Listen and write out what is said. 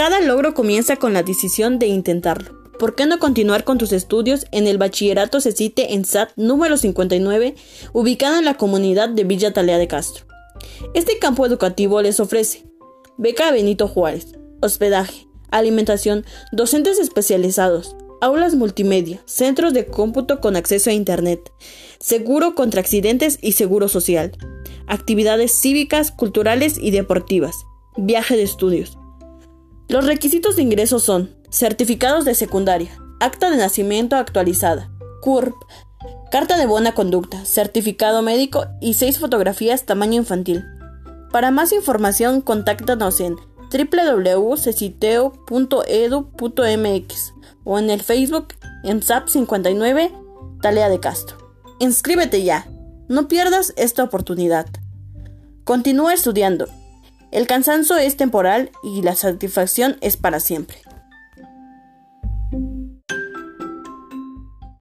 Cada logro comienza con la decisión de intentarlo. ¿Por qué no continuar con tus estudios en el bachillerato CECITE en SAT número 59, ubicado en la comunidad de Villa Talea de Castro? Este campo educativo les ofrece beca Benito Juárez, hospedaje, alimentación, docentes especializados, aulas multimedia, centros de cómputo con acceso a Internet, seguro contra accidentes y seguro social, actividades cívicas, culturales y deportivas, viaje de estudios. Los requisitos de ingreso son certificados de secundaria, acta de nacimiento actualizada, CURP, carta de buena conducta, certificado médico y seis fotografías tamaño infantil. Para más información, contáctanos en www.ceciteo.edu.mx o en el Facebook en SAP59 Talea de Castro. Inscríbete ya, no pierdas esta oportunidad. Continúa estudiando. El cansancio es temporal y la satisfacción es para siempre.